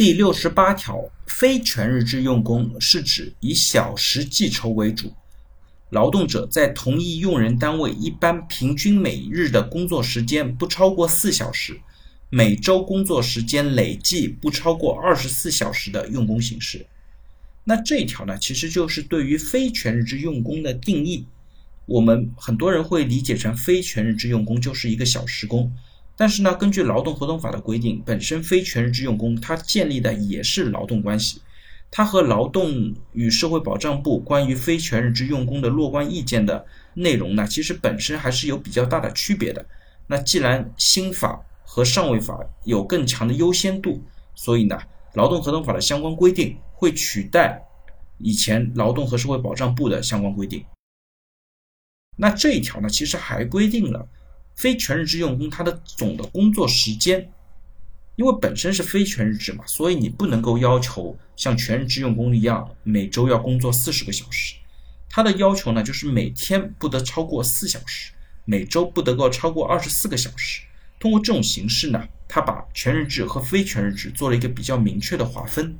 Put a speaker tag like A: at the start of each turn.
A: 第六十八条，非全日制用工是指以小时计酬为主，劳动者在同一用人单位一般平均每日的工作时间不超过四小时，每周工作时间累计不超过二十四小时的用工形式。那这一条呢，其实就是对于非全日制用工的定义。我们很多人会理解成非全日制用工就是一个小时工，但是呢，根据劳动合同法的规定，本身非全日制用工它建立的也是劳动关系，它和劳动与社会保障部关于非全日制用工的若干意见的内容呢，其实本身还是有比较大的区别的。那既然新法和上位法有更强的优先度，所以呢，劳动合同法的相关规定会取代以前劳动和社会保障部的相关规定。那这一条呢，其实还规定了非全日制用工他的总的工作时间，因为本身是非全日制嘛，所以你不能够要求像全日制用工一样每周要工作四十个小时。他的要求呢，就是每天不得超过四小时，每周不得够超过二十四个小时。通过这种形式呢，他把全日制和非全日制做了一个比较明确的划分。